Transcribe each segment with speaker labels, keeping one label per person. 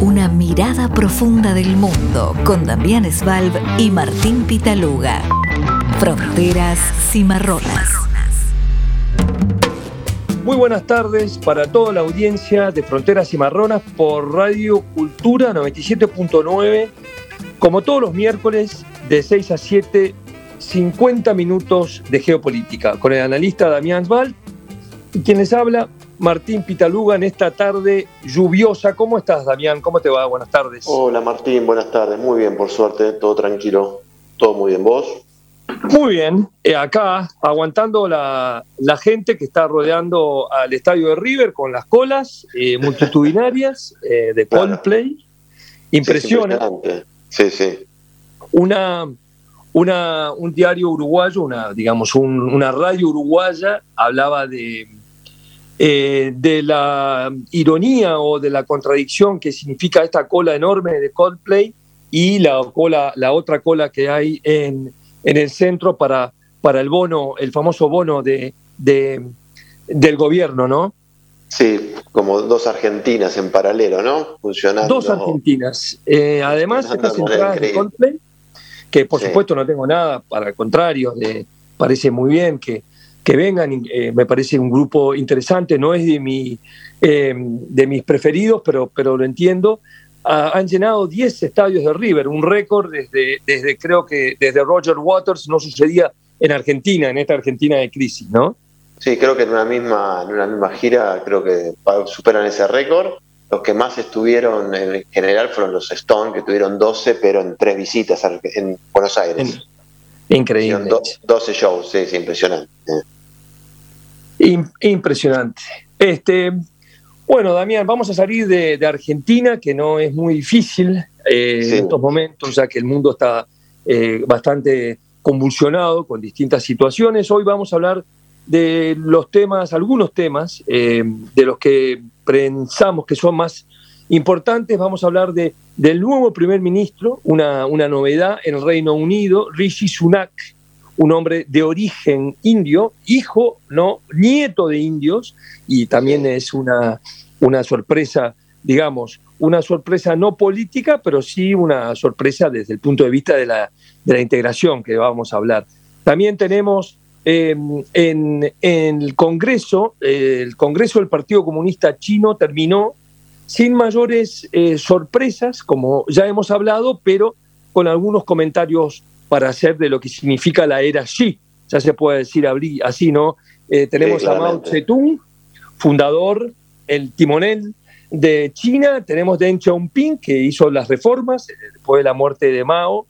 Speaker 1: Una mirada profunda del mundo con Damián Svalb y Martín Pitaluga. Fronteras cimarronas.
Speaker 2: Muy buenas tardes para toda la audiencia de Fronteras Cimarronas por Radio Cultura 97.9. Como todos los miércoles, de 6 a 7, 50 minutos de geopolítica con el analista Damián Svalb quien les habla, Martín Pitaluga en esta tarde lluviosa. ¿Cómo estás, Damián? ¿Cómo te va? Buenas tardes.
Speaker 3: Hola, Martín. Buenas tardes. Muy bien, por suerte. Todo tranquilo. Todo muy bien. ¿Vos?
Speaker 2: Muy bien. Eh, acá, aguantando la, gente que está rodeando al estadio de River con las colas eh, multitudinarias eh, de Coldplay. Impresionante.
Speaker 3: Sí, sí.
Speaker 2: Una, una, un diario uruguayo, una, digamos, una radio uruguaya hablaba de eh, de la ironía o de la contradicción que significa esta cola enorme de Coldplay y la, cola, la otra cola que hay en, en el centro para, para el bono, el famoso bono de, del gobierno, ¿no?
Speaker 3: Sí, como dos Argentinas en paralelo, ¿no?
Speaker 2: Funcionando. Dos Argentinas. Eh, además, estas entradas de Coldplay, que por supuesto no tengo nada, para el contrario, le parece muy bien que que vengan, eh, me parece un grupo interesante, no es de, mi, eh, de mis preferidos, pero, pero lo entiendo. han llenado 10 estadios de River, un récord desde, desde creo que desde Roger Waters no sucedía en Argentina, en esta Argentina de crisis, ¿no?
Speaker 3: Sí, creo que en una misma, en una misma gira creo que superan ese récord. Los que más estuvieron en general fueron los Stone, que tuvieron 12, pero en tres visitas en Buenos Aires.
Speaker 2: Increíble.
Speaker 3: 12 shows, sí, es impresionante
Speaker 2: impresionante. Este, bueno, Damián, vamos a salir de, Argentina, que no es muy difícil eh, en estos momentos, ya que el mundo está eh, bastante convulsionado con distintas situaciones. Hoy vamos a hablar de los temas, algunos temas eh, de los que pensamos que son más importantes. Vamos a hablar de, del nuevo primer ministro, una, una novedad en el Reino Unido, Rishi Sunak, un hombre de origen indio, hijo, no, nieto de indios, y también es una, una sorpresa, digamos, una sorpresa no política, pero sí una sorpresa desde el punto de vista de la, de la integración que vamos a hablar. También tenemos em, en, el Congreso, el Congreso del Partido Comunista Chino terminó sin mayores eh, sorpresas, como ya hemos hablado, pero con algunos comentarios para hacer de lo que significa la era Xi. Ya se puede decir así, ¿no? Eh, tenemos a Mao Zedong, fundador, el timonel de China, tenemos Deng Xiaoping, que hizo las reformas eh, después de la muerte de Mao,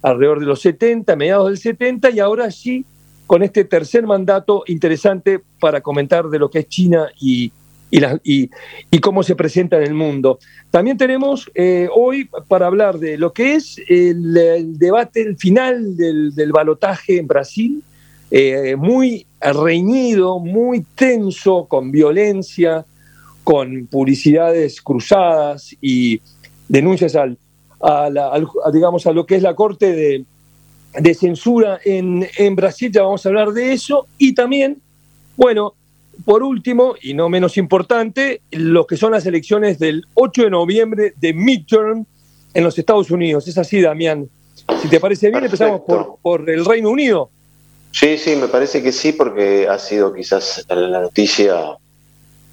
Speaker 2: alrededor de los 70, mediados del 70, y ahora Xi, con este tercer mandato interesante para comentar de lo que es China y, y, cómo se presenta en el mundo. También tenemos eh, hoy para hablar de lo que es el, debate, el final del, del balotaje en Brasil, eh, muy reñido, muy tenso, con violencia, con publicidades cruzadas y denuncias al, a, digamos, a lo que es la Corte de, de Censura en, en Brasil, ya vamos a hablar de eso, y también, bueno, por último, y no menos importante, lo que son las elecciones del 8 de noviembre de midterm en los Estados Unidos. Es así, Damián. Si te parece bien, empezamos por, por el Reino Unido.
Speaker 3: Sí, sí, me parece que sí, porque ha sido quizás la noticia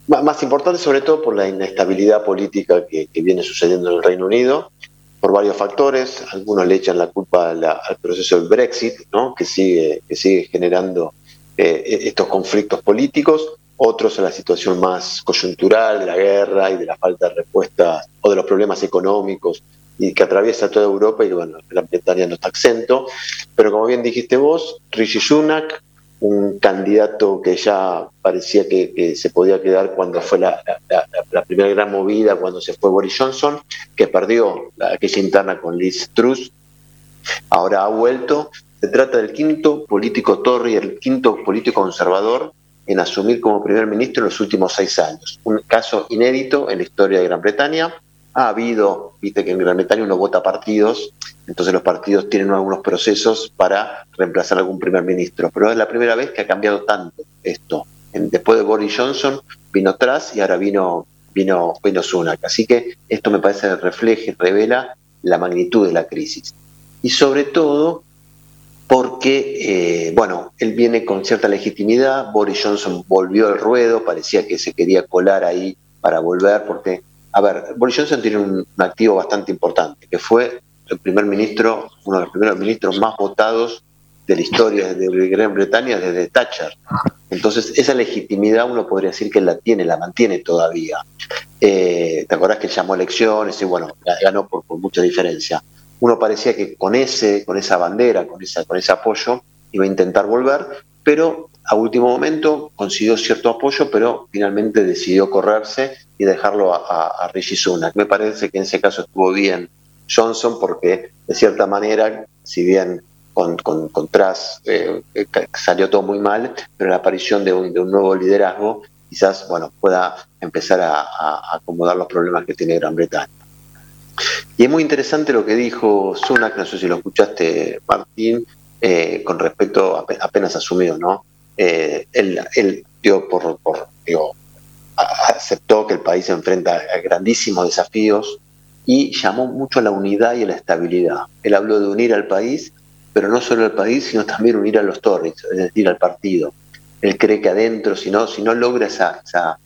Speaker 3: más importante, sobre todo por la inestabilidad política que, viene sucediendo en el Reino Unido, por varios factores. Algunos le echan la culpa al proceso del Brexit, ¿no? que, sigue, que sigue generando eh, estos conflictos políticos, otros a la situación más coyuntural de la guerra y de la falta de respuesta o de los problemas económicos y que atraviesa toda Europa y bueno, la Bretaña no está exento. Pero como bien dijiste vos, Rishi Sunak, un candidato que ya parecía que, se podía quedar cuando fue la, primera gran movida, cuando se fue Boris Johnson, que perdió aquella interna con Liz Truss, ahora ha vuelto se trata del quinto político Tory, el quinto político conservador en asumir como primer ministro en los últimos seis años. Un caso inédito en la historia de Gran Bretaña. Ha habido, viste que en Gran Bretaña uno vota partidos, entonces los partidos tienen algunos procesos para reemplazar a algún primer ministro, pero es la primera vez que ha cambiado tanto esto. Después de Boris Johnson vino atrás y ahora vino, vino, vino Sunak. Así que esto me parece refleja y revela la magnitud de la crisis. Y sobre todo porque, eh, bueno, él viene con cierta legitimidad, Boris Johnson volvió al ruedo, parecía que se quería colar ahí para volver, porque, a ver, Boris Johnson tiene un, activo bastante importante, que fue el primer ministro, uno de los primeros ministros más votados de la historia de Gran Bretaña desde Thatcher. Entonces, esa legitimidad uno podría decir que la tiene, la mantiene todavía. Eh, ¿Te acordás que llamó elecciones y bueno, ganó por mucha diferencia? Uno parecía que con ese, con esa bandera, con, esa, con ese apoyo, iba a intentar volver, pero a último momento consiguió cierto apoyo, pero finalmente decidió correrse y dejarlo a, a, Rishi Sunak. Me parece que en ese caso estuvo bien Johnson porque de cierta manera, si bien con, con, eh, salió todo muy mal, pero la aparición de un, de un nuevo liderazgo quizás bueno pueda empezar a acomodar los problemas que tiene Gran Bretaña. Y es muy interesante lo que dijo Sunak, no sé si lo escuchaste, Martín, eh, con respecto, a, apenas asumido, ¿no? Eh, él, dio por, por aceptó que el país se enfrenta a grandísimos desafíos y llamó mucho a la unidad y a la estabilidad. Él habló de unir al país, pero no solo al país, sino también unir a los Tories, es decir, al partido. Él cree que adentro, si no, si no logra esa, esa,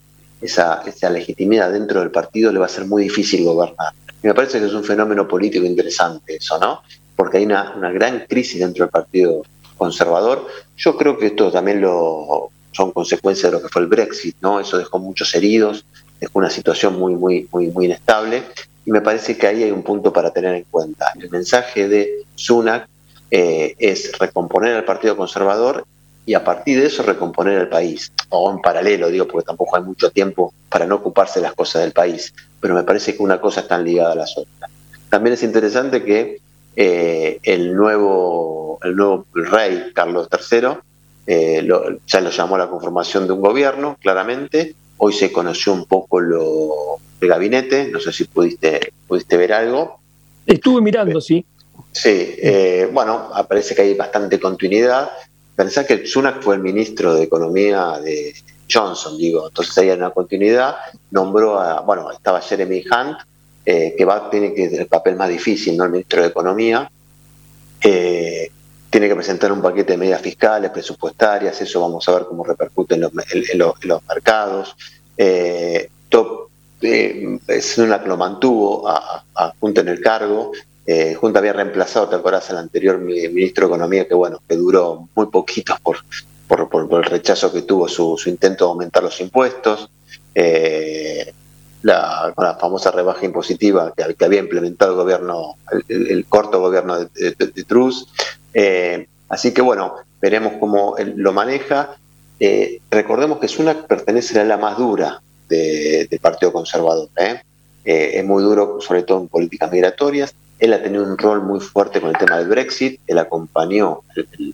Speaker 3: esa, esa legitimidad dentro del partido, le va a ser muy difícil gobernar me parece que es un fenómeno político interesante eso, ¿no? Porque hay una, gran crisis dentro del Partido Conservador. Yo creo que esto también lo, son consecuencias de lo que fue el Brexit, ¿no? Eso dejó muchos heridos, dejó una situación muy, muy, muy, muy inestable. Y me parece que ahí hay un punto para tener en cuenta. El mensaje de Sunak eh, es recomponer al Partido Conservador y a partir de eso recomponer el país, o en paralelo, digo, porque tampoco hay mucho tiempo para no ocuparse de las cosas del país, pero me parece que una cosa está ligada a la otra. También es interesante que eh, el, nuevo, el nuevo rey, Carlos III, eh, ya lo llamó la conformación de un gobierno, claramente, hoy se conoció un poco lo de gabinete, no sé si pudiste, pudiste ver algo.
Speaker 2: Estuve mirando, sí.
Speaker 3: Sí, eh, bueno, parece que hay bastante continuidad Pensá que Sunak fue el ministro de Economía de Johnson, digo, entonces hay una continuidad, nombró a, bueno, estaba Jeremy Hunt, eh, que va, tiene que el papel más difícil, ¿no? El ministro de Economía, eh, tiene que presentar un paquete de medidas fiscales, presupuestarias, eso vamos a ver cómo repercute en los, mercados. Eh, top, eh, Sunak lo mantuvo a, en el cargo, eh, Junta había reemplazado, te acuerdas, al anterior ministro de Economía, que bueno, que duró muy poquito por, por, el rechazo que tuvo su, intento de aumentar los impuestos, eh, la, la, famosa rebaja impositiva que, había implementado el gobierno, el, corto gobierno de, Truss. Eh, así que bueno, veremos cómo él lo maneja. recordemos que Sunak pertenece a la más dura del Partido Conservador. es muy duro, sobre todo en políticas migratorias él ha tenido un rol muy fuerte con el tema del Brexit, él acompañó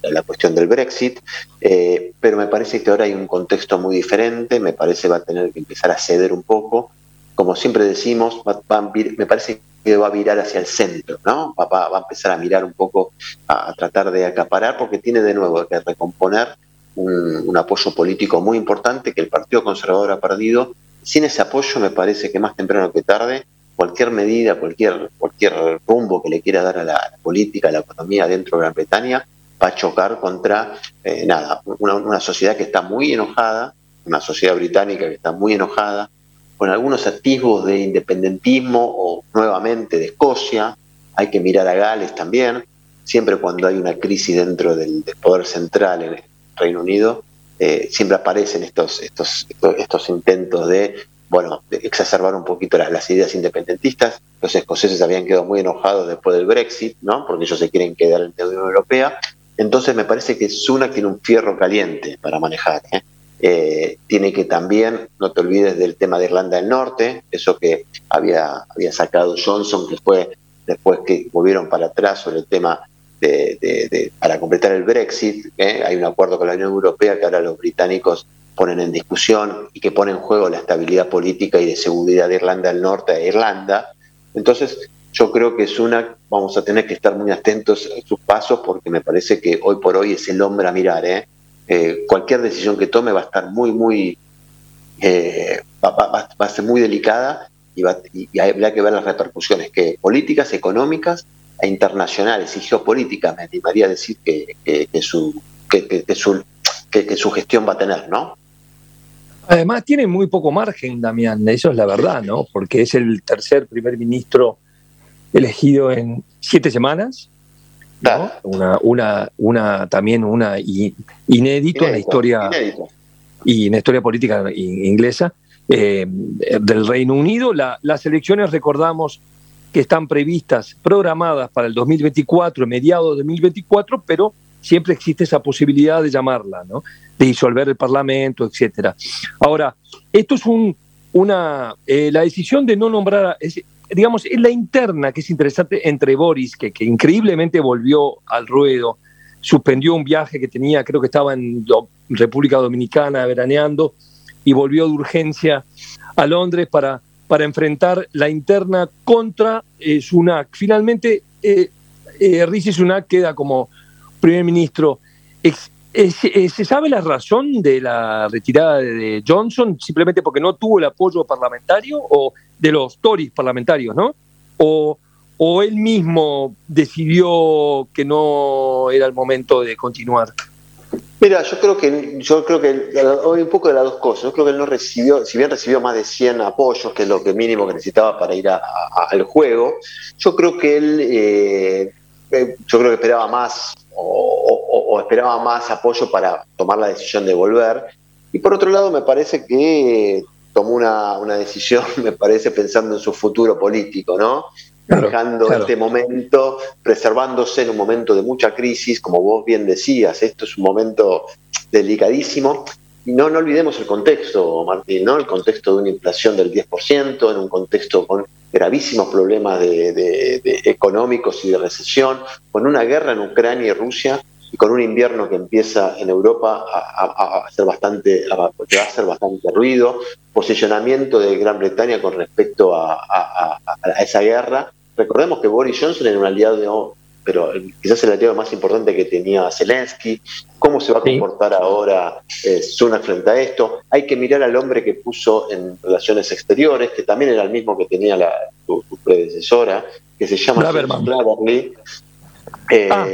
Speaker 3: la cuestión del Brexit, eh, pero me parece que ahora hay un contexto muy diferente, me parece va a tener que empezar a ceder un poco. Como siempre decimos, me parece que va a virar hacia el centro, ¿no? Va, a empezar a mirar un poco, a, tratar de acaparar, porque tiene de nuevo que recomponer un apoyo político muy importante que el Partido Conservador ha perdido. Sin ese apoyo, me parece que más temprano que tarde cualquier medida, cualquier, cualquier rumbo que le quiera dar a la, política, a la economía dentro de Gran Bretaña, va a chocar contra, eh, nada, una, sociedad que está muy enojada, una sociedad británica que está muy enojada, con algunos atisbos de independentismo o nuevamente de Escocia, hay que mirar a Gales también, siempre cuando hay una crisis dentro del, poder central en el Reino Unido, eh, siempre aparecen estos, estos, estos intentos de bueno, exacerbar un poquito las, ideas independentistas. Los escoceses habían quedado muy enojados después del Brexit, ¿no? Porque ellos se quieren quedar en la Unión Europea. Entonces me parece que Sunak tiene un fierro caliente para manejar. ¿eh? Eh, tiene que también, no te olvides del tema de Irlanda del Norte, eso que había, había sacado Johnson, que fue después que volvieron para atrás sobre el tema de, para completar el Brexit. ¿eh? Hay un acuerdo con la Unión Europea que ahora los británicos ponen en discusión y que pone en juego la estabilidad política y de seguridad de Irlanda del Norte e Irlanda. Entonces, yo creo que es una, vamos a tener que estar muy atentos a sus pasos porque me parece que hoy por hoy es el hombre a mirar. ¿eh? Eh, cualquier decisión que tome va a estar muy, muy, va, a ser muy delicada y, va, y, habrá que ver las repercusiones que políticas, económicas e internacionales y geopolíticas, me animaría a decir que, su, que, su, que, su gestión va a tener, ¿no?
Speaker 2: Además, tiene muy poco margen, Damián, eso es la verdad, ¿no? Porque es el tercer primer ministro elegido en siete semanas. Una, una, una, también una inédito, en la historia y en la historia política inglesa eh, del Reino Unido. las elecciones, recordamos que están previstas, programadas para el 2024, mediados de 2024, pero siempre existe esa posibilidad de llamarla, ¿no? de disolver el Parlamento, etcétera. Ahora, esto es un, una, eh, la decisión de no nombrar, digamos, es la interna que es interesante entre Boris, que, que, increíblemente volvió al ruedo, suspendió un viaje que tenía, creo que estaba en República Dominicana veraneando, y volvió de urgencia a Londres para, para enfrentar la interna contra eh, Sunak. Finalmente, eh, eh, Sunak queda como primer ministro. ¿Se sabe la razón de la retirada de Johnson simplemente porque no tuvo el apoyo parlamentario o de los Tories parlamentarios, ¿no? O, o él mismo decidió que no era el momento de continuar.
Speaker 3: Mira, yo creo que yo creo que hoy un poco de las dos cosas. Yo creo que él no recibió, si bien recibió más de 100 apoyos, que es lo que mínimo que necesitaba para ir al juego, yo creo que él, eh, eh, yo creo que esperaba más o, esperaba más apoyo para tomar la decisión de volver. Y por otro lado, me parece que tomó una, una decisión, me parece pensando en su futuro político, ¿no? dejando este momento, preservándose en un momento de mucha crisis, como vos bien decías, esto es un momento delicadísimo. Y no, no olvidemos el contexto, Martín, ¿no? El contexto de una inflación del 10%, en un contexto con gravísimos problemas de, económicos y de recesión, con una guerra en Ucrania y Rusia y con un invierno que empieza en Europa a, hacer bastante, a, va a hacer bastante ruido, posicionamiento de Gran Bretaña con respecto a, esa guerra. Recordemos que Boris Johnson era un aliado, pero quizás el aliado más importante que tenía Zelensky. ¿Cómo se va a comportar ahora eh, Sunak frente a esto? Hay que mirar al hombre que puso en relaciones exteriores, que también era el mismo que tenía la, su, predecesora, que se llama
Speaker 2: Braverly. Eh, ah.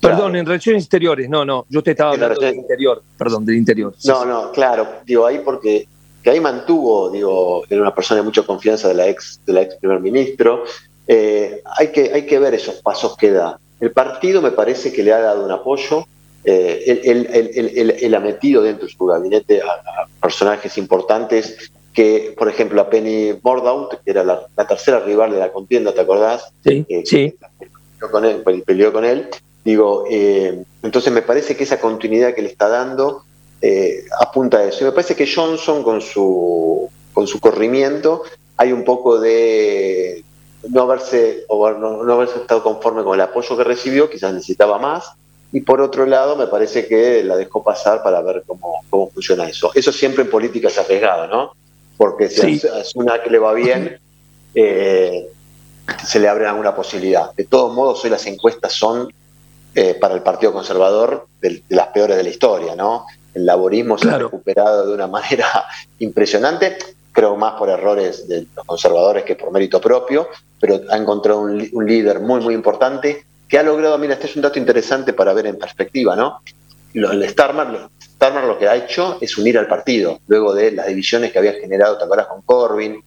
Speaker 2: Perdón, en relaciones exteriores, no, no, yo te estaba hablando del interior, perdón, del interior.
Speaker 3: no, no, claro, digo ahí porque que ahí mantuvo, digo, era una persona de mucha confianza de la ex, de la ex primer ministro. Eh, hay, que, hay que ver esos pasos que da. El partido me parece que le ha dado un apoyo, eh, él, ha metido dentro de su gabinete a, personajes importantes que, por ejemplo, a Penny Mordaunt, que era la, tercera rival de la contienda, ¿te acordás?
Speaker 2: Sí,
Speaker 3: eh,
Speaker 2: sí.
Speaker 3: Peleó con él, peleó con él. Digo, entonces me parece que esa continuidad que le está dando eh, apunta a eso. Y me parece que Johnson con su, con su corrimiento hay un poco de no haberse, o no, haberse estado conforme con el apoyo que recibió, quizás necesitaba más, y por otro lado me parece que la dejó pasar para ver cómo, cómo funciona eso. Eso siempre en política es arriesgado, ¿no? Porque si es una que le va bien, eh, se le abre alguna posibilidad. De todos modos, hoy las encuestas son eh, para el Partido Conservador de, las peores de la historia, ¿no? El laborismo se ha recuperado de una manera impresionante, creo más por errores de los conservadores que por mérito propio, pero ha encontrado un, líder muy, muy importante que ha logrado, mira, este es un dato interesante para ver en perspectiva, ¿no? el Starmer, Starmer lo que ha hecho es unir al partido, luego de las divisiones que había generado, ¿te acuerdas con Corbyn?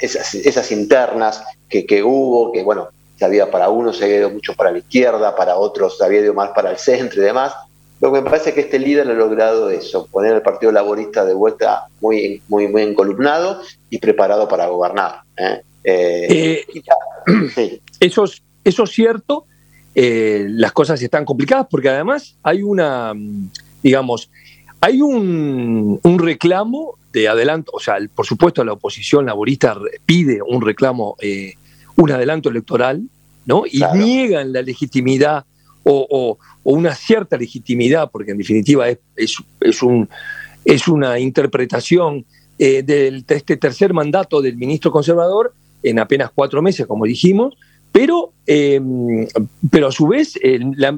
Speaker 3: esas, internas que, que hubo, que bueno, se había para unos se había ido mucho para la izquierda, para otros se había ido más para el centro y demás, lo que me parece es que este líder ha logrado eso, poner al Partido Laborista de vuelta muy, muy, muy encolumnado y preparado para gobernar. ¿eh?
Speaker 2: Eh, eh, eso, es, eso es cierto, las cosas están complicadas porque además hay una, digamos, hay un, reclamo de adelanto, o sea, por supuesto la oposición laborista pide un reclamo, un adelanto electoral, ¿no? Y niegan la legitimidad o, una cierta legitimidad, porque en definitiva es, es, un, es una interpretación eh, de este tercer mandato del ministro conservador en apenas cuatro meses, como dijimos, pero, em, pero a su vez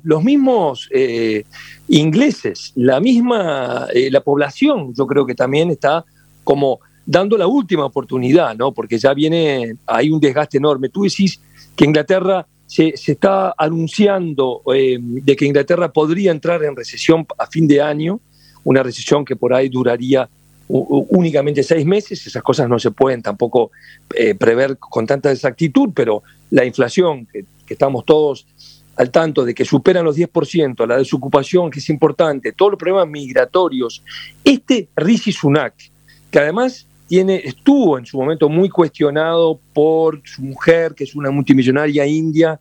Speaker 2: los mismos eh, ingleses, la misma, eh, la población, yo creo que también está como dando la última oportunidad, ¿no? Porque ya viene, hay un desgaste enorme. Tú decís que Inglaterra se, está anunciando eh, de que Inglaterra podría entrar en recesión a fin de año, una recesión que por ahí duraría únicamente seis meses, esas cosas no se pueden tampoco eh, prever con tanta exactitud, pero la inflación, que, estamos todos al tanto de que superan los 10%, la desocupación, que es importante, todos los problemas migratorios, este Rishi Sunak, que además tiene, estuvo en su momento muy cuestionado por su mujer, que es una multimillonaria india,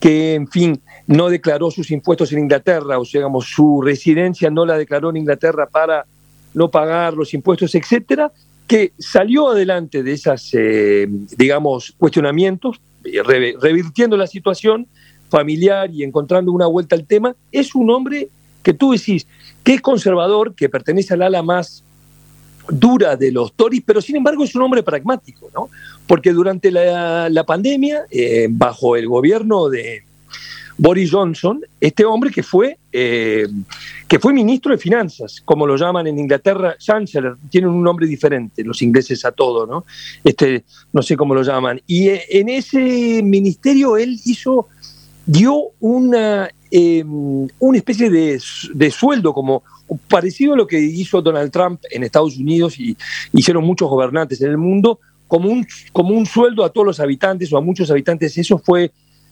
Speaker 2: que, en fin, no declaró sus impuestos en Inglaterra, o sea, digamos, su residencia no la declaró en Inglaterra para no pagar los impuestos, etcétera, que salió adelante de esas, eh, digamos, cuestionamientos, revirtiendo la situación familiar y encontrando una vuelta al tema, es un hombre que tú decís que es conservador, que pertenece al ala más dura de los Tories, pero sin embargo es un hombre pragmático, ¿no? Porque durante la, pandemia, eh, bajo el gobierno de Boris Johnson, este hombre que fue, eh, que fue ministro de Finanzas, como lo llaman en Inglaterra, Chancellor, tienen un nombre diferente, los ingleses a todo, ¿no? Este, no sé cómo lo llaman. Y eh, en ese ministerio él hizo, dio una, una especie de, de sueldo como parecido a lo que hizo Donald Trump en Estados Unidos y hicieron muchos gobernantes en el mundo, como un, como un sueldo a todos los habitantes o a muchos habitantes. Eso fue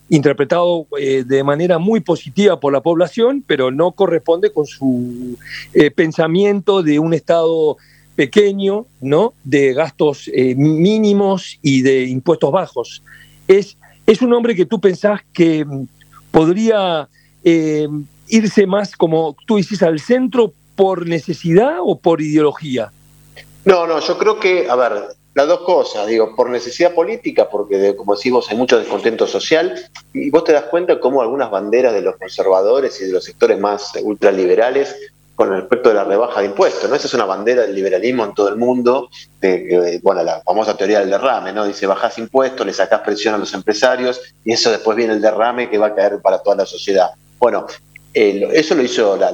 Speaker 2: interpretado eh, de manera muy positiva por la población, pero no corresponde con su eh, pensamiento de un Estado pequeño, ¿no? de gastos eh, mínimos y de impuestos bajos. Es, es un hombre que tú pensás que podría irse más, como tú dices, al centro por necesidad o por ideología?
Speaker 3: No, no, yo creo que, a ver, las dos cosas, digo, por necesidad política, porque como decimos, hay mucho descontento social, y vos te das cuenta cómo algunas banderas de los conservadores y de los sectores más ultraliberales con respecto de la rebaja de impuestos, ¿no? Esa es una bandera del liberalismo en todo el mundo, de, bueno, la famosa teoría del derrame, ¿no? Dice, bajás impuestos, le sacás presión a los empresarios, y eso después viene el derrame que va a caer para toda la sociedad. Bueno, eso lo hizo la,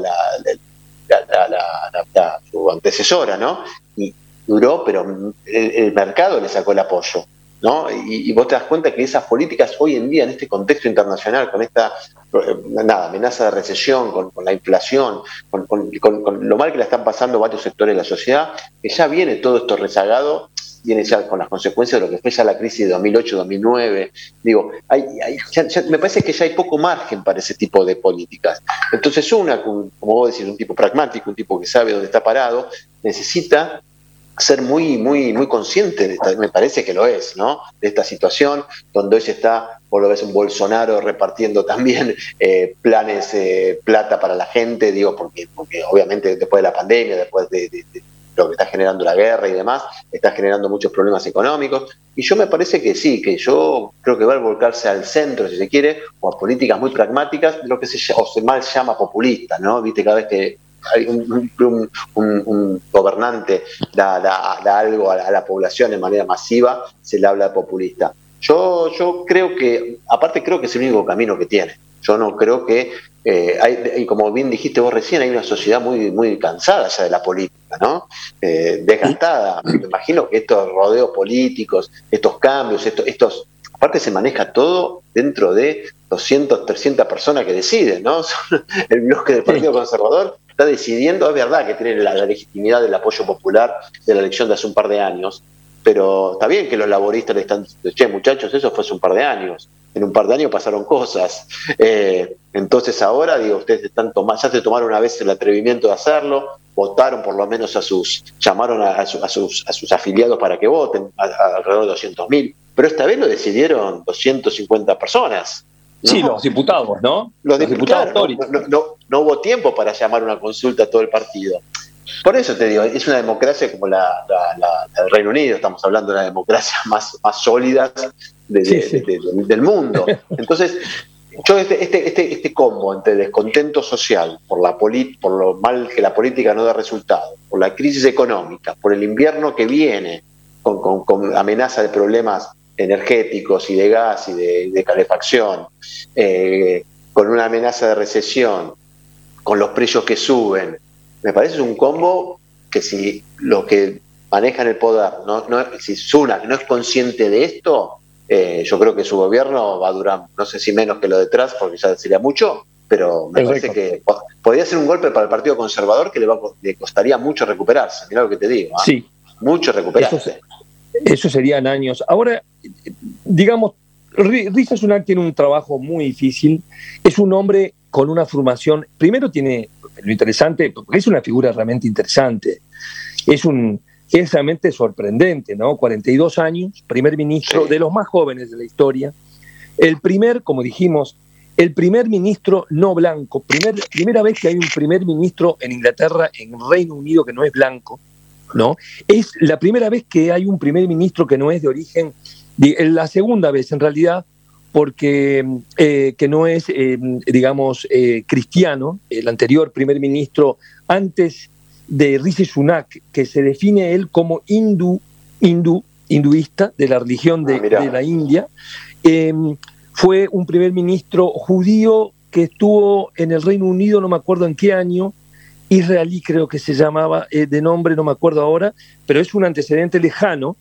Speaker 3: su antecesora, ¿no? Y duró, pero el, mercado le sacó el apoyo. ¿No? Y, vos te das cuenta que esas políticas hoy en día, en este contexto internacional, con esta eh, nada, amenaza de recesión, con, la inflación, con, con, lo mal que la están pasando varios sectores de la sociedad, que ya viene todo esto rezagado viene ya con las consecuencias de lo que fue ya la crisis de 2008-2009. Digo, hay, me parece que ya hay poco margen para ese tipo de políticas. Entonces una, como vos decís, un tipo pragmático, un tipo que sabe dónde está parado, necesita ser muy, muy, muy consciente, de esta, me parece que lo es, ¿no? De esta situación, donde hoy está, por lo ves, un Bolsonaro repartiendo también eh, planes, eh, plata para la gente, digo, porque, porque obviamente después de la pandemia, después de lo que está generando la guerra y demás, está generando muchos problemas económicos. Y yo me parece que sí, que yo creo que va a volcarse al centro, si se quiere, o a políticas muy pragmáticas, lo que se, o se mal llama populista, ¿no? Viste, cada vez que hay un, gobernante da, algo a la, población de manera masiva, se le habla de populista. Yo, yo creo que, aparte creo que es el único camino que tiene. Yo no creo que eh, hay, y como bien dijiste vos recién, hay una sociedad muy, muy cansada ya de la política, ¿no? Eh, desgastada. Me imagino que estos rodeos políticos, estos cambios, estos, estos, aparte se maneja todo dentro de 200, 300 personas que deciden, ¿no? El bloque del Partido Conservador está decidiendo, es verdad que tiene la, legitimidad del apoyo popular de la elección de hace un par de años, pero está bien que los laboristas le están diciendo, che, muchachos, eso fue hace un par de años en un par de años pasaron cosas. Eh, entonces ahora, digo, ustedes están tomando, ya se tomaron una vez el atrevimiento de hacerlo, votaron por lo menos a sus, llamaron a, sus, a sus, afiliados para que voten, alrededor de 200 mil, pero esta vez lo decidieron 250 personas.
Speaker 2: Sí, los diputados, ¿no?
Speaker 3: Los, diputados. No, no, hubo tiempo para llamar una consulta a todo el partido. Por eso te digo, es una democracia como la, del Reino Unido, estamos hablando de una democracia más, más sólida del mundo. Entonces, yo este, este, este, este, combo entre descontento social por, la por lo mal que la política no da resultado, por la crisis económica, por el invierno que viene con, amenaza de problemas energéticos y de gas y de, calefacción, eh, con una amenaza de recesión, con los precios que suben, me parece un combo que si lo que manejan el poder, no, no, si Sunak no es consciente de esto, eh, yo creo que su gobierno va a durar, no sé si menos que lo detrás, porque ya sería mucho, pero me parece que podría ser un golpe para el Partido Conservador que le, va, le costaría mucho recuperarse. Mira lo que te digo. ¿ah?
Speaker 2: Sí.
Speaker 3: Mucho recuperarse.
Speaker 2: Eso, serían años. Ahora, digamos, Risa Sunak tiene un trabajo muy difícil. Es un hombre con una formación. Primero tiene lo interesante, porque es una figura realmente interesante. Es un es realmente sorprendente, ¿no? 42 años, primer ministro de los más jóvenes de la historia. El primer, como dijimos, el primer ministro no blanco, primer, primera vez que hay un primer ministro en Inglaterra, en Reino Unido, que no es blanco, ¿no? Es la primera vez que hay un primer ministro que no es de origen, la segunda vez en realidad, porque eh, que no es, eh, digamos, eh, cristiano, el anterior primer ministro, antes de Rishi Sunak, que se define él como hindú, hindú hinduista de la religión de, ah, la India. Em, fue un primer ministro judío que estuvo en el Reino Unido, no me acuerdo en qué año, israelí creo que se llamaba, eh, de nombre no me acuerdo ahora, pero es un antecedente lejano.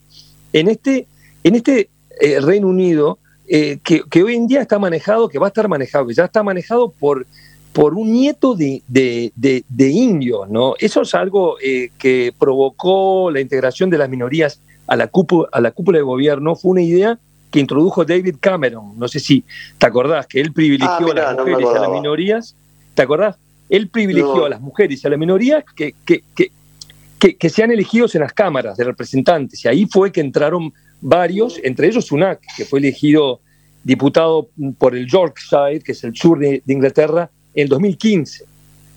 Speaker 2: En este, en este eh, Reino Unido, eh, que, que, hoy en día está manejado, que va a estar manejado, que ya está manejado por por un nieto de, de, de, indios, ¿no? Eso es algo eh, que provocó la integración de las minorías a la, cúpula, a la cúpula de gobierno, fue una idea que introdujo David Cameron, no sé si te acordás, que él privilegió ah, a las mujeres y a las minorías, ¿te acordás? Él privilegió a las mujeres y a las minorías que, que, que, que, sean elegidos en las cámaras de representantes, y ahí fue que entraron varios, entre ellos Sunak, que fue elegido diputado por el Yorkshire, que es el sur de Inglaterra, en 2015.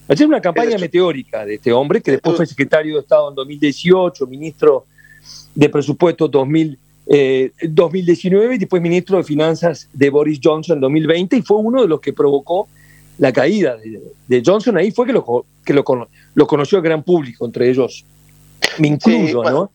Speaker 2: Ayer una campaña meteórica de este hombre, que después fue secretario de Estado en 2018, ministro de Presupuesto 2000, 2019 eh, y después ministro de Finanzas de Boris Johnson en 2020 y fue uno de los que provocó la caída de, Johnson. Ahí fue que lo, que lo, lo, conoció el gran público, entre ellos me incluyo, ¿no?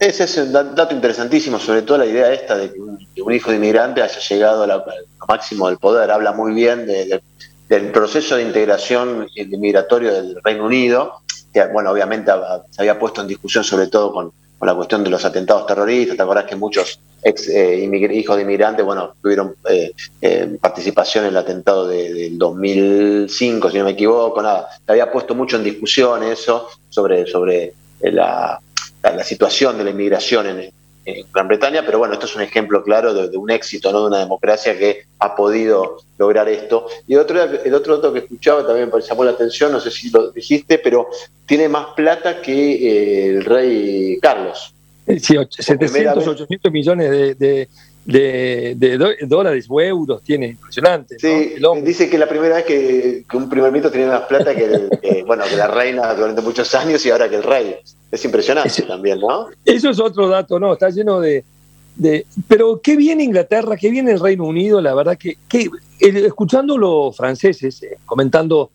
Speaker 3: Ese es un dato interesantísimo, sobre todo la idea esta de que un, hijo de inmigrante haya llegado al máximo del poder. Habla muy bien de, del proceso de integración migratorio del Reino Unido, que bueno, obviamente se había puesto en discusión sobre todo con, la cuestión de los atentados terroristas, te acordás que muchos ex eh, hijos de inmigrantes, bueno, tuvieron eh, eh, participación en el atentado del 2005, si no me equivoco, nada, se había puesto mucho en discusión eso sobre, sobre la, la situación de la inmigración en, en Gran Bretaña, pero bueno, esto es un ejemplo claro de, un éxito, ¿no? de una democracia que ha podido lograr esto. Y el otro, el otro dato que escuchaba también me llamó la atención, no sé si lo dijiste, pero tiene más plata que eh, el rey Carlos.
Speaker 2: Sí, 700, 800 millones de, de, dólares o euros tiene, impresionante.
Speaker 3: Sí, dice que la primera vez que, un primer mito tenía más plata que, bueno, que la reina durante muchos años y ahora que el rey. Es impresionante también, ¿no?
Speaker 2: Eso es otro dato, ¿no? Está lleno de, de... Pero qué bien Inglaterra, qué bien el Reino Unido, la verdad que... escuchando los franceses eh, comentando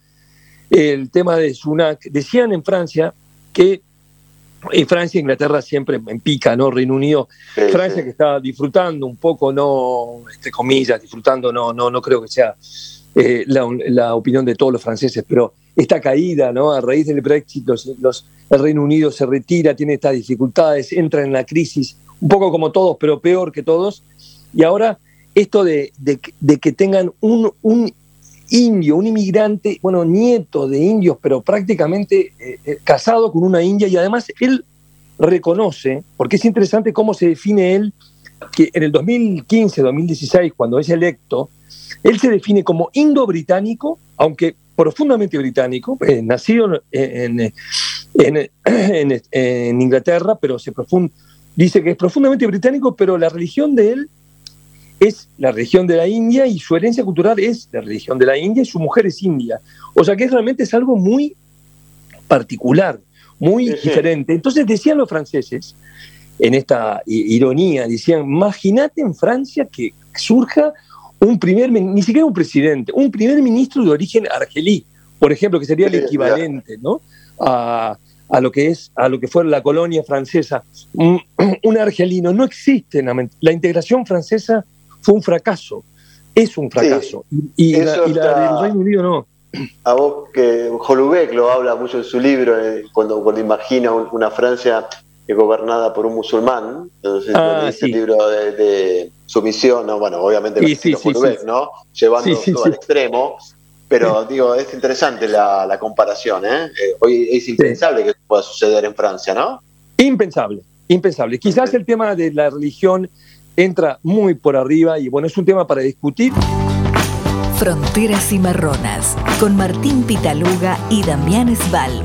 Speaker 2: el tema de Sunak, decían en Francia que en Francia e Inglaterra siempre en pica, ¿no? Reino Unido, Francia que está disfrutando un poco, no, entre comillas, disfrutando, no, no, no creo que sea eh, la, opinión de todos los franceses, pero esta caída, ¿no? A raíz del Brexit, los, el Reino Unido se retira, tiene estas dificultades, entra en la crisis, un poco como todos, pero peor que todos. Y ahora esto de, que tengan un, un indio, un inmigrante, bueno, nieto de indios, pero prácticamente eh, eh, casado con una india y además él reconoce, porque es interesante cómo se define él, que en el 2015, 2016, cuando es electo, él se define como indo-británico, aunque profundamente británico, eh, nacido en, en, Inglaterra, pero se dice que es profundamente británico, pero la religión de él es la religión de la India y su herencia cultural es la religión de la India y su mujer es india. O sea que realmente es algo muy particular, muy diferente. Entonces decían los franceses, en esta ironía, decían, imagínate en Francia que surja un primer, ni siquiera un presidente, un primer ministro de origen argelí, por ejemplo, que sería el equivalente ¿no? a, a lo que es a lo que fue la colonia francesa un, argelino no existe la integración francesa fue un fracaso, es un fracaso. y, la, del Reino Unido no.
Speaker 3: A vos que Holubeck lo habla mucho en su libro, eh, cuando, cuando imagina una Francia gobernada por un musulmán, entonces ah, el libro de, sumisión, no, bueno, obviamente el sí, ¿no? Llevando todo al extremo, pero digo, es interesante la, comparación, ¿eh? ¿eh? Hoy es impensable que pueda suceder en Francia, ¿no?
Speaker 2: Impensable, impensable. Quizás el tema de la religión entra muy por arriba y bueno, es un tema para discutir.
Speaker 1: Fronteras y Marronas, con Martín Pitaluga y Damián Svalb.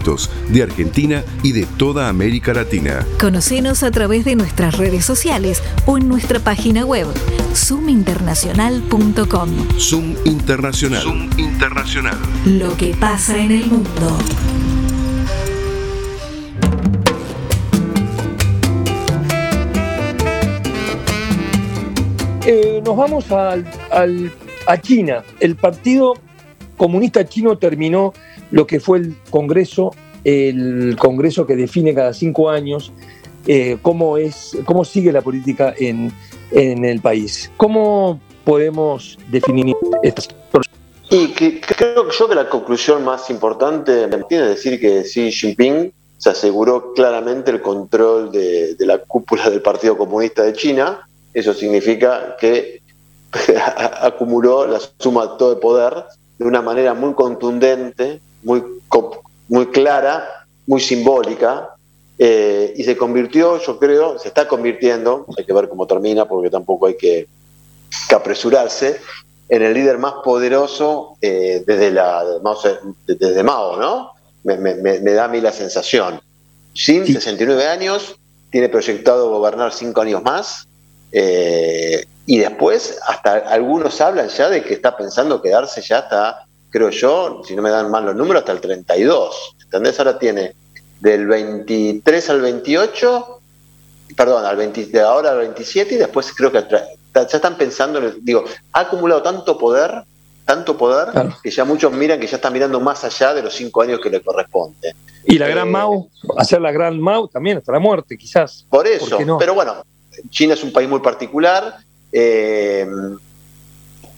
Speaker 4: de Argentina y de toda América Latina.
Speaker 1: Conocenos a través de nuestras redes sociales o en nuestra página web zoominternacional.com.
Speaker 4: Zoom Internacional. Zoom Internacional.
Speaker 1: Lo que pasa en el mundo.
Speaker 2: Eh, nos vamos a China. El Partido Comunista Chino terminó lo que fue el Congreso, el Congreso que define cada cinco años eh, cómo, es, cómo sigue la política en, en el país. ¿Cómo podemos definir estas
Speaker 3: y creo que yo que la conclusión más importante tiene decir que Xi Jinping se aseguró claramente el control de, de, la cúpula del Partido Comunista de China. Eso significa que acumuló la suma de todo el poder de una manera muy contundente muy, muy clara, muy simbólica, eh, y se convirtió, yo creo, se está convirtiendo, hay que ver cómo termina porque tampoco hay que, apresurarse, en el líder más poderoso eh, desde, la, desde Mao, ¿no? Me, da a mí la sensación. Sin 69 años, tiene proyectado gobernar cinco años más, eh, y después hasta algunos hablan ya de que está pensando quedarse ya hasta creo yo, si no me dan mal los números, hasta el 32. ¿Entendés? Ahora tiene del 23 al 28, perdón, al 20, de ahora al 27 y después creo que ya están pensando, digo, ha acumulado tanto poder, tanto poder, que ya muchos miran que ya están mirando más allá de los cinco años que le corresponde.
Speaker 2: Y la gran eh, Mao, hacer la gran Mao también hasta la muerte, quizás.
Speaker 3: Por eso, pero bueno, China es un país muy particular. Eh,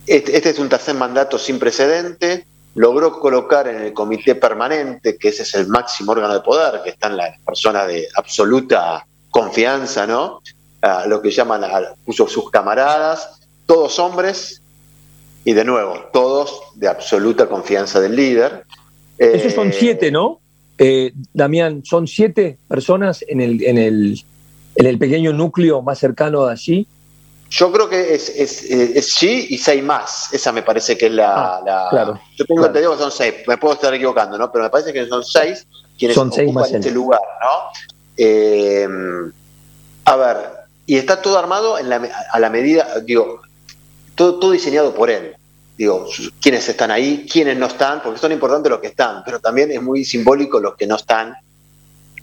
Speaker 3: este, este, es un tercer mandato sin precedente. Logró colocar en el comité permanente, que ese es el máximo órgano de poder, que están las personas de absoluta confianza, ¿no? lo que llaman, a, puso sus camaradas, todos hombres, y de nuevo, todos de absoluta confianza del líder.
Speaker 2: Esos son eh, siete, ¿no? Eh, Damián, son siete personas en el, en, el, en el pequeño núcleo más cercano de allí
Speaker 3: yo creo que es, es, es, y seis más. Esa me parece que es la. Ah,
Speaker 2: claro,
Speaker 3: yo tengo te digo que son seis, me puedo estar equivocando, ¿no? Pero me parece que son seis quienes son seis ocupan este lugar, ¿no? Eh, a ver, y está todo armado en la, a la medida, digo, todo, todo diseñado por él. Digo, quiénes están ahí, quiénes no están, porque son importantes los que están, pero también es muy simbólico los que no están.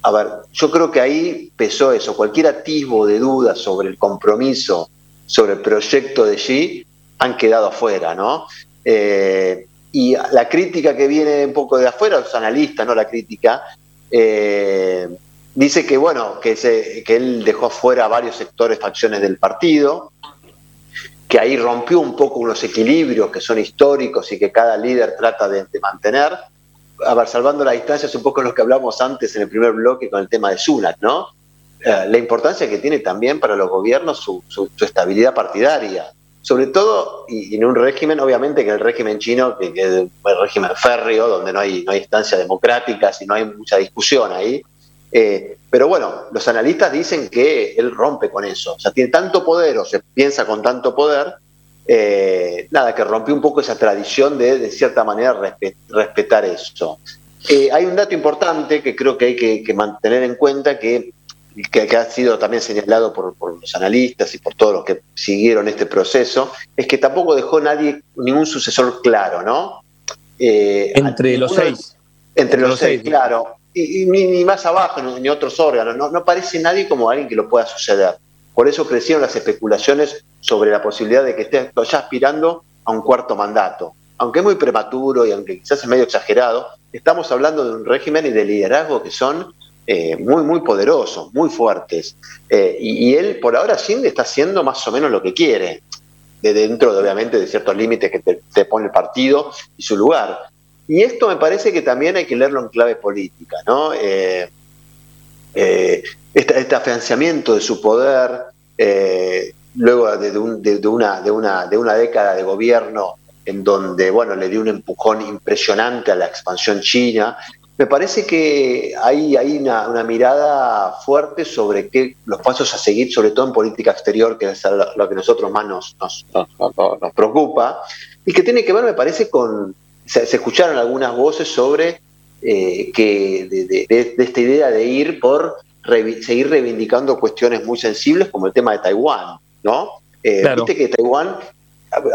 Speaker 3: A ver, yo creo que ahí pesó eso, cualquier atisbo de duda sobre el compromiso sobre el proyecto de Xi han quedado afuera, ¿no? Eh, y la crítica que viene un poco de afuera, los analistas, ¿no? La crítica, eh, dice que, bueno, que, se, que él dejó afuera varios sectores, facciones del partido, que ahí rompió un poco unos equilibrios que son históricos y que cada líder trata de, mantener. A ver, salvando la distancia, es un poco lo que hablamos antes en el primer bloque con el tema de Sunak, ¿no? Eh, la importancia que tiene también para los gobiernos su, estabilidad partidaria. Sobre todo, y, en un régimen, obviamente que el régimen chino, que, es el régimen férreo, donde no hay, no hay instancias democráticas y no hay mucha discusión ahí. Eh, pero bueno, los analistas dicen que él rompe con eso. O sea, tiene tanto poder o se piensa con tanto poder, eh, nada, que rompió un poco esa tradición de, de cierta manera, respetar eso. hay un dato importante que creo que hay que mantener en cuenta, que que, ha sido también señalado por, los analistas y por todos los que siguieron este proceso, es que tampoco dejó nadie, ningún sucesor claro, ¿no?
Speaker 2: Eh, Entre los seis.
Speaker 3: Entre, los, seis, claro. Y, ni, más abajo, ni, otros órganos. No, no parece nadie como alguien que lo pueda suceder. Por eso crecieron las especulaciones sobre la posibilidad de que esté ya aspirando a un cuarto mandato. Aunque es muy prematuro y aunque quizás es medio exagerado, estamos hablando de un régimen y de liderazgo que son eh, muy, muy poderosos, muy fuertes. Eh, y, él, por ahora, sí está haciendo más o menos lo que quiere, de dentro, de, obviamente, de ciertos límites que te, pone el partido y su lugar. Y esto me parece que también hay que leerlo en clave política, ¿no? Este, este, afianzamiento de su poder, luego de, una, de, una, de una década de gobierno en donde bueno, le dio un empujón impresionante a la expansión china. Me parece que hay, hay una, mirada fuerte sobre qué, los pasos a seguir, sobre todo en política exterior, que es lo, que nosotros más nos, nos, nos, preocupa, y que tiene que ver, me parece, con... Se, escucharon algunas voces sobre eh, que de, esta idea de ir por seguir reivindicando cuestiones muy sensibles como el tema de Taiwán, ¿no? Eh, Viste que Taiwán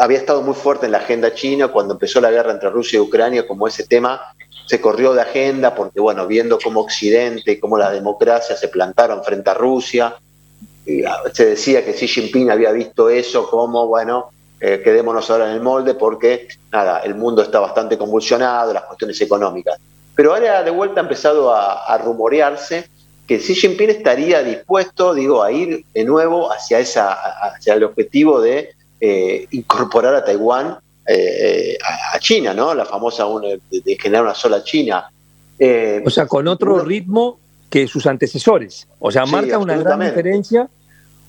Speaker 3: había estado muy fuerte en la agenda china cuando empezó la guerra entre Rusia y Ucrania, como ese tema se corrió de agenda porque, bueno, viendo cómo Occidente y cómo la democracia se plantaron frente a Rusia, ah, se decía que Xi Jinping había visto eso como, bueno, eh, quedémonos ahora en el molde porque, nada, el mundo está bastante convulsionado, las cuestiones económicas. Pero ahora de vuelta ha empezado a, rumorearse que Xi Jinping estaría dispuesto, digo, a ir de nuevo hacia, esa, hacia el objetivo de eh, incorporar a Taiwán eh, a, China, ¿no? La famosa de, generar una sola China.
Speaker 2: Eh, o sea, con otro ritmo que sus antecesores. O sea, marca una gran diferencia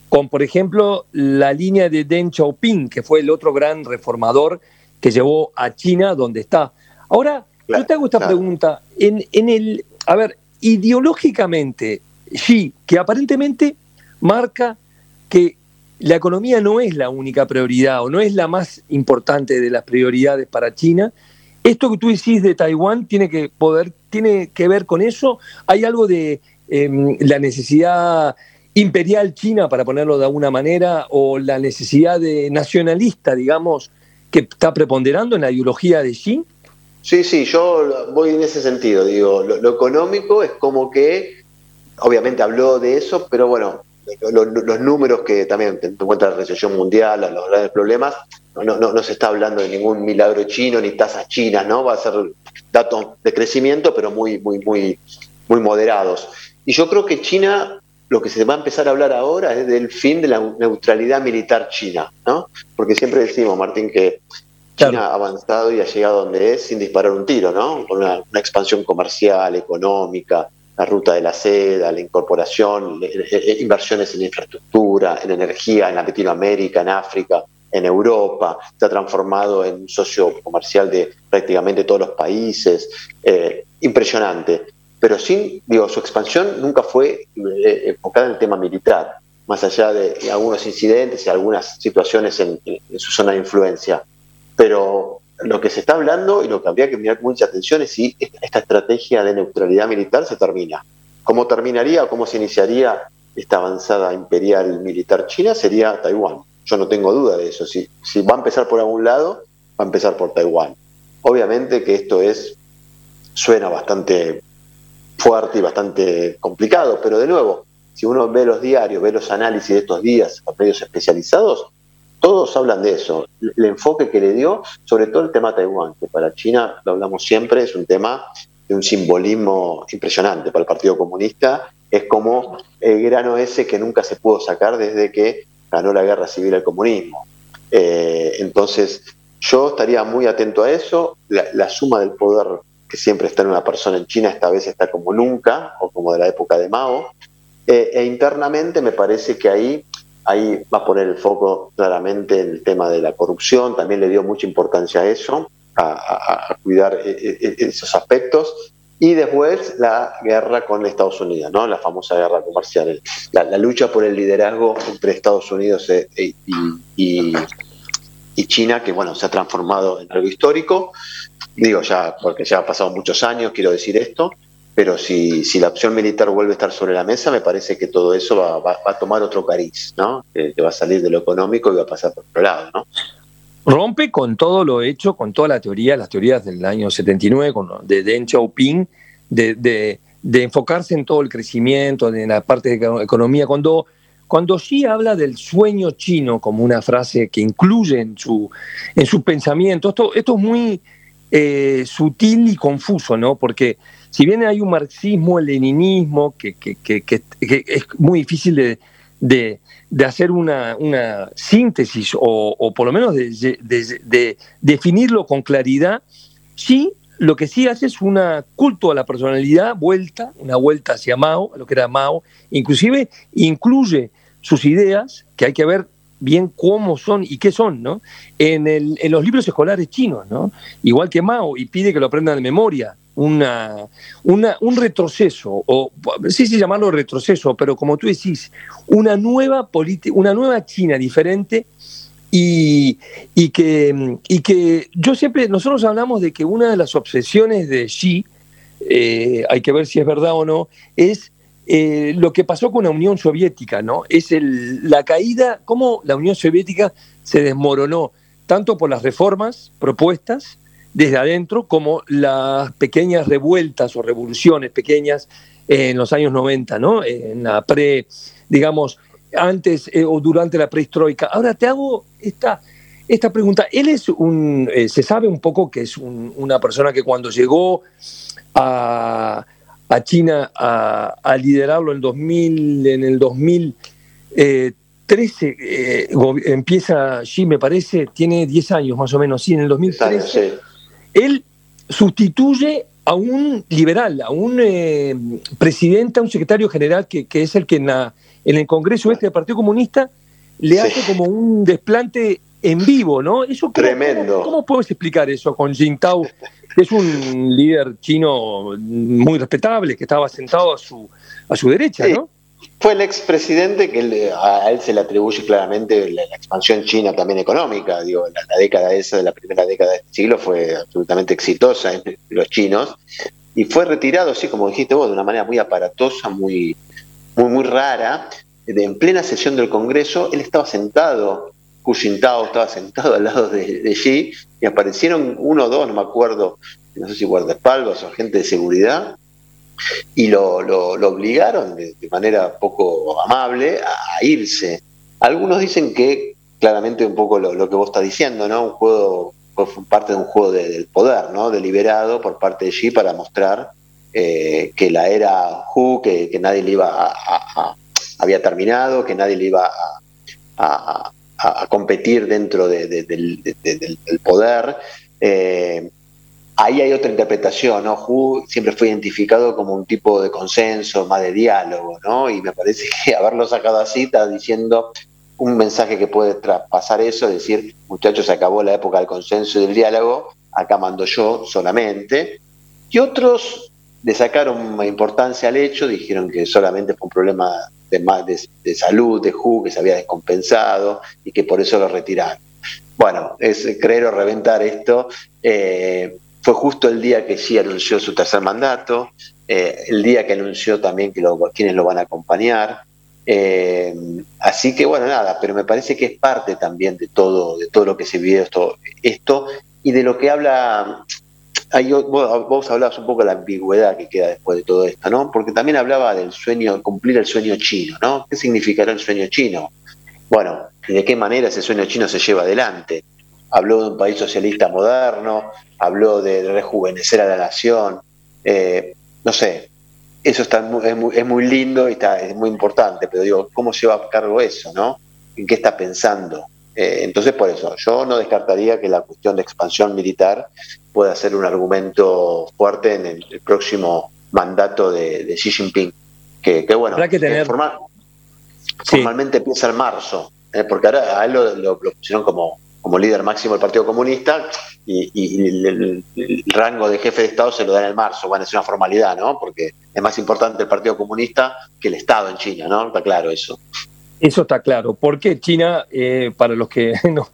Speaker 2: con, por ejemplo, la línea de Deng Xiaoping, que fue el otro gran reformador que llevó a China donde está. Ahora, yo te hago esta pregunta. En, en el, a ver, ideológicamente, Xi, que aparentemente marca que la economía no es la única prioridad o no es la más importante de las prioridades para China. Esto que tú decís de Taiwán tiene que poder, tiene que ver con eso. Hay algo de em, la necesidad imperial china, para ponerlo de alguna manera, o la necesidad de nacionalista, digamos, que está preponderando en la ideología de Xi.
Speaker 3: Sí, sí, yo voy en ese sentido. Digo, lo económico es como que, obviamente habló de eso, pero bueno, los, números que también te encuentra la recesión mundial, los grandes problemas, no, no, se está hablando de ningún milagro chino ni tasas chinas, ¿no? Va a ser datos de crecimiento, pero muy, muy, muy, muy moderados. Y yo creo que China, lo que se va a empezar a hablar ahora es del fin de la neutralidad militar china, ¿no? Porque siempre decimos, Martín, que China ha avanzado y ha llegado donde es sin disparar un tiro, ¿no? Con una expansión comercial, económica, la ruta de la seda, la incorporación, inversiones en infraestructura, en energía en Latinoamérica, en África, en Europa, se ha transformado en socio comercial de prácticamente todos los países, eh, impresionante. Pero sin, digo, su expansión nunca fue eh, enfocada en el tema militar, más allá de algunos incidentes y algunas situaciones en, en su zona de influencia. Pero lo que se está hablando y lo que habría que mirar con mucha atención es si esta estrategia de neutralidad militar se termina. ¿Cómo terminaría o cómo se iniciaría esta avanzada imperial militar china? Sería Taiwán. Yo no tengo duda de eso. Si, si va a empezar por algún lado, va a empezar por Taiwán. Obviamente que esto es suena bastante fuerte y bastante complicado, pero de nuevo, si uno ve los diarios, ve los análisis de estos días, los medios especializados, todos hablan de eso, el enfoque que le dio, sobre todo el tema Taiwán, que para China, lo hablamos siempre, es un tema de un simbolismo impresionante para el Partido Comunista, es como el grano ese que nunca se pudo sacar desde que ganó la guerra civil al comunismo. Eh, entonces, yo estaría muy atento a eso, la, suma del poder que siempre está en una persona en China esta vez está como nunca, o como de la época de Mao, eh, e internamente me parece que ahí Ahí va a poner el foco claramente en el tema de la corrupción, también le dio mucha importancia a eso, a, cuidar e, e, e, esos aspectos. Y después la guerra con Estados Unidos, ¿no? la famosa guerra comercial, la, lucha por el liderazgo entre Estados Unidos y, y, China, que bueno, se ha transformado en algo histórico. Digo ya, porque ya ha pasado muchos años, quiero decir esto, pero si, si, la opción militar vuelve a estar sobre la mesa, me parece que todo eso va, a tomar otro cariz, ¿no? Que, va a salir de lo económico y va a pasar por otro lado, ¿no?
Speaker 2: rompe con todo lo hecho, con toda la teoría, las teorías del año 79, con, de Deng Xiaoping, de, de, enfocarse en todo el crecimiento, en la parte de economía. Cuando, cuando Xi habla del sueño chino como una frase que incluye en su, en su pensamiento, esto, esto es muy eh, sutil y confuso, ¿no? Porque si bien hay un marxismo, el leninismo, que, que, que, que es muy difícil de, hacer una, síntesis o, por lo menos de, de, de, definirlo con claridad, sí, lo que sí hace es un culto a la personalidad, vuelta, una vuelta hacia Mao, lo que era Mao, inclusive incluye sus ideas, que hay que ver bien cómo son y qué son, ¿no? En, el, en los libros escolares chinos, ¿no? Igual que Mao, y pide que lo aprendan de memoria. Una, un retroceso, o sí sí llamarlo retroceso, pero como tú decís, una nueva, una nueva China diferente y, y, que, y que yo siempre, nosotros hablamos de que una de las obsesiones de Xi, eh, hay que ver si es verdad o no, es eh, lo que pasó con la Unión Soviética, ¿no? Es el, la caída, cómo la Unión Soviética se desmoronó, tanto por las reformas propuestas desde adentro como las pequeñas revueltas o revoluciones pequeñas en los años 90, ¿no? En la pre, digamos, antes eh, o durante la prehistórica. Ahora te hago esta, esta pregunta. Él es un, eh, se sabe un poco que es un, una persona que cuando llegó a a China a, liderarlo en, 2000, en el 2013. Eh, empieza Xi, me parece, tiene 10 años más o menos, sí, en el 2013. Él sustituye a un liberal, a un eh, presidente, a un secretario general que, es el que en, el Congreso este del Partido Comunista le hace como un desplante en vivo, ¿no? Eso,
Speaker 3: Tremendo.
Speaker 2: ¿cómo, puedes explicar eso con Jintao es un líder chino muy respetable, que estaba sentado a su, a su derecha, ¿no?
Speaker 3: Fue el expresidente que a él se le atribuye claramente la, expansión china también económica. Digo, la, década esa de la primera década de este siglo fue absolutamente exitosa en los chinos y fue retirado, así como dijiste vos, de una manera muy aparatosa, muy, muy, muy rara. En plena sesión del Congreso, él estaba sentado Hu Jintao estaba sentado al lado de, de Xi y aparecieron uno o dos, no me acuerdo, no sé si guardaespaldas o agentes de seguridad, y lo, lo, obligaron de, manera poco amable a, irse. Algunos dicen que claramente un poco lo, que vos estás diciendo, ¿no? Un juego, fue parte de un juego del poder, ¿no? Deliberado por parte de Xi para mostrar eh, que la era Hu, que, que nadie le iba a, había terminado, que nadie le iba a, competir dentro del, poder. Eh, ahí hay otra interpretación, ¿no? Hu siempre fue identificado como un tipo de consenso, más de diálogo, ¿no? Y me parece que haberlo sacado así está diciendo un mensaje que puede traspasar eso, decir, muchachos, se acabó la época del consenso y del diálogo, acá mando yo solamente. Y otros le sacaron importancia al hecho, dijeron que solamente fue un problema de, de, salud de Hu que se había descompensado y que por eso lo retiraron. Bueno, es creer o reventar esto. Eh, fue justo el día que Xi anunció su tercer mandato, eh, el día que anunció también que lo, quienes lo van a acompañar. Eh, así que bueno, nada, pero me parece que es parte también de todo, de todo lo que se vive esto, esto y de lo que habla vos, hablabas un poco de la ambigüedad que queda después de todo esto, ¿no? Porque también hablaba del sueño, cumplir el sueño chino, ¿no? ¿Qué significará el sueño chino? Bueno, de qué manera ese sueño chino se lleva adelante. Habló de un país socialista moderno, habló de rejuvenecer a la nación, eh, no sé, eso está, es, muy, es muy lindo y está, es muy importante, pero digo, ¿cómo lleva a cargo eso, no? ¿En qué está pensando? Eh, entonces, por eso, yo no descartaría que la cuestión de expansión militar pueda ser un argumento fuerte en el, próximo mandato de, Xi Jinping. Que, bueno,
Speaker 2: que tener...
Speaker 3: formalmente empieza en marzo, eh, porque ahora a él lo, pusieron como, como líder máximo del Partido Comunista y, el, rango de jefe de Estado se lo da en el marzo. Bueno, es una formalidad, ¿no? Porque es más importante el Partido Comunista que el Estado en China, ¿no? Está claro eso.
Speaker 2: Eso está claro, porque China, eh, para los que no,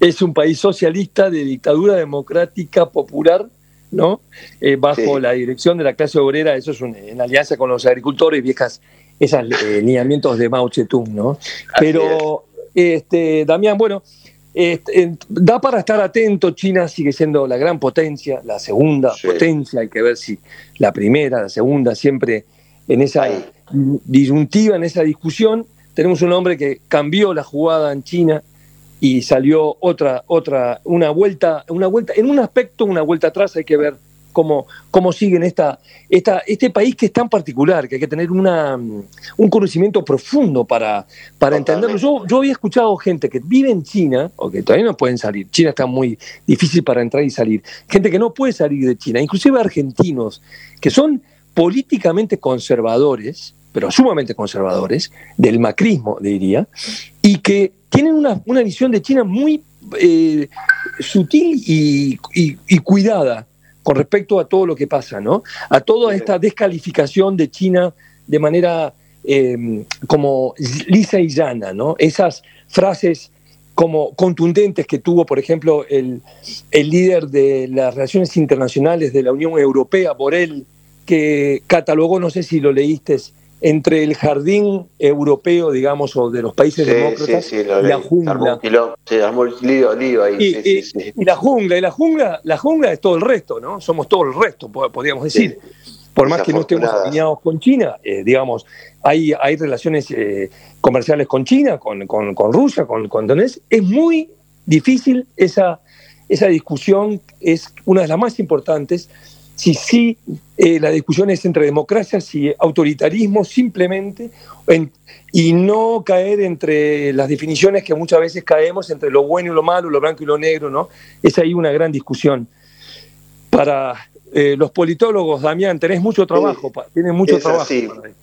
Speaker 2: es un país socialista de dictadura democrática popular, ¿no? Eh, bajo la dirección de la clase obrera, eso es en alianza con los agricultores, viejas, esos eh, lineamientos de Mao Zedong, ¿no? Pero, este, Damián, bueno, da para estar atento, China sigue siendo la gran potencia, la segunda potencia, hay que ver si la primera, la segunda, siempre en esa disyuntiva, en esa discusión. Tenemos un hombre que cambió la jugada en China y salió otra, otra, una vuelta, una vuelta, en un aspecto, una vuelta atrás, hay que ver cómo, cómo siguen esta, esta, este país que es tan particular, que hay que tener una, un conocimiento profundo para, para entenderlo. Yo, yo había escuchado gente que vive en China, o que todavía no pueden salir, China está muy difícil para entrar y salir, gente que no puede salir de China, inclusive argentinos, que son políticamente conservadores, pero sumamente conservadores, del macrismo, diría, y que tienen una, una visión de China muy eh, sutil y, y, cuidada con respecto a todo lo que pasa, ¿no? A toda esta descalificación de China de manera em, como lisa y llana, ¿no? Esas frases como contundentes que tuvo, por ejemplo, el, el líder de las relaciones internacionales de la Unión Europea, Borrell, que catalogó, no sé si lo leíste, entre el jardín europeo, digamos, o de los países demócratas, y la jungla.
Speaker 3: Y,
Speaker 2: la jungla, y la jungla, la jungla es todo el resto, ¿no? Somos todo el resto, podríamos decir. Por más que no estemos alineados con China, eh, digamos, hay, hay relaciones eh, comerciales con China, con, con, Rusia, con, con Donetsk. Es muy difícil esa, esa discusión, es una de las más importantes si sí eh, la discusión es entre democracias y autoritarismo simplemente, y no caer entre las definiciones que muchas veces caemos entre lo bueno y lo malo, lo blanco y lo negro, ¿no? Es ahí una gran discusión. Para eh, los politólogos, Damián, tenés mucho trabajo, tienes mucho trabajo.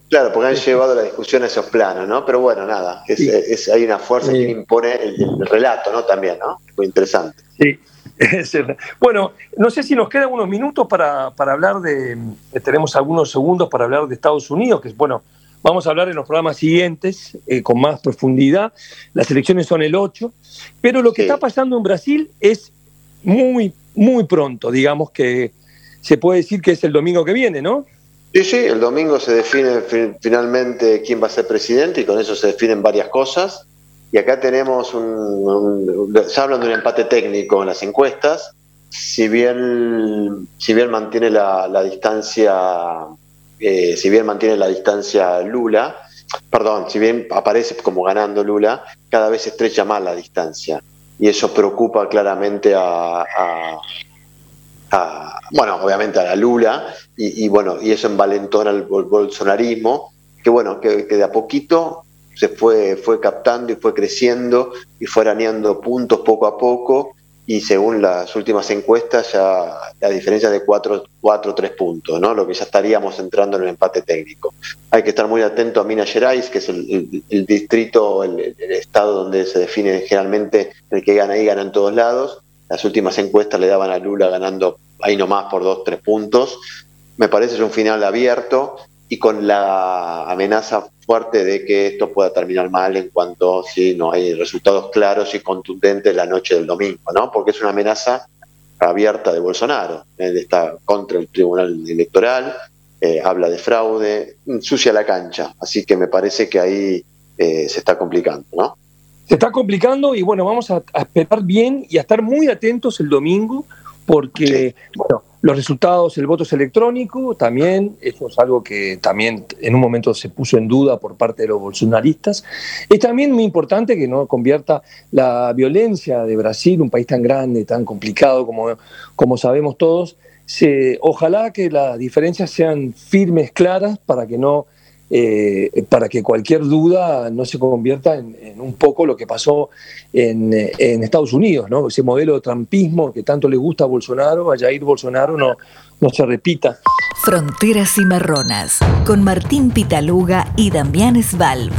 Speaker 3: Claro, porque han llevado la discusión a esos planos, ¿no? Pero bueno, nada, es, hay una fuerza que impone el, el, relato, ¿no? También, ¿no? Muy interesante.
Speaker 2: Sí. Bueno, no sé si nos quedan unos minutos para, hablar de, eh, tenemos algunos segundos para hablar de Estados Unidos, que es bueno, vamos a hablar en los programas siguientes eh, con más profundidad. Las elecciones son el 8, pero lo que está pasando en Brasil es muy, muy pronto, digamos que se puede decir que es el domingo que viene, ¿no?
Speaker 3: Sí, sí, el domingo se define finalmente quién va a ser presidente y con eso se definen varias cosas. Y acá tenemos un, se hablan de un empate técnico en las encuestas. Si bien, si bien mantiene la, distancia, eh, si bien mantiene la distancia Lula, perdón, si bien aparece como ganando Lula, cada vez estrecha más la distancia. Y eso preocupa claramente a, bueno, obviamente a la Lula, y, bueno, y eso envalentona el bolsonarismo, que bueno, que, que de a poquito se fue, fue captando y fue creciendo y fue arañando puntos poco a poco y según las últimas encuestas ya la diferencia de 4 o 3 puntos, ¿no? lo que ya estaríamos entrando en el empate técnico. Hay que estar muy atento a Minas Gerais, que es el, distrito, el, estado donde se define generalmente el que gana ahí, gana en todos lados. Las últimas encuestas le daban a Lula ganando ahí nomás por 2 3 puntos. Me parece es un final abierto y con la amenaza fuerte de que esto pueda terminar mal en cuanto si no hay resultados claros y contundentes la noche del domingo, ¿no? Porque es una amenaza abierta de Bolsonaro. Él está contra el Tribunal Electoral, eh, habla de fraude, sucia la cancha. Así que me parece que ahí eh, se está complicando, ¿no?
Speaker 2: Se está complicando y bueno, vamos a, esperar bien y a estar muy atentos el domingo porque, bueno, los resultados, el voto es electrónico, también, eso es algo que también en un momento se puso en duda por parte de los bolsonaristas. Es también muy importante que no convierta la violencia de Brasil, un país tan grande, tan complicado como, como sabemos todos, se, ojalá que las diferencias sean firmes, claras, para que no eh, para que cualquier duda no se convierta en, un poco lo que pasó en, Estados Unidos, ese modelo de trampismo que tanto le gusta a Bolsonaro, a Jair Bolsonaro, no, no se repita.
Speaker 1: Fronteras y Marronas, con Martín Pitaluga y Damián Svalb.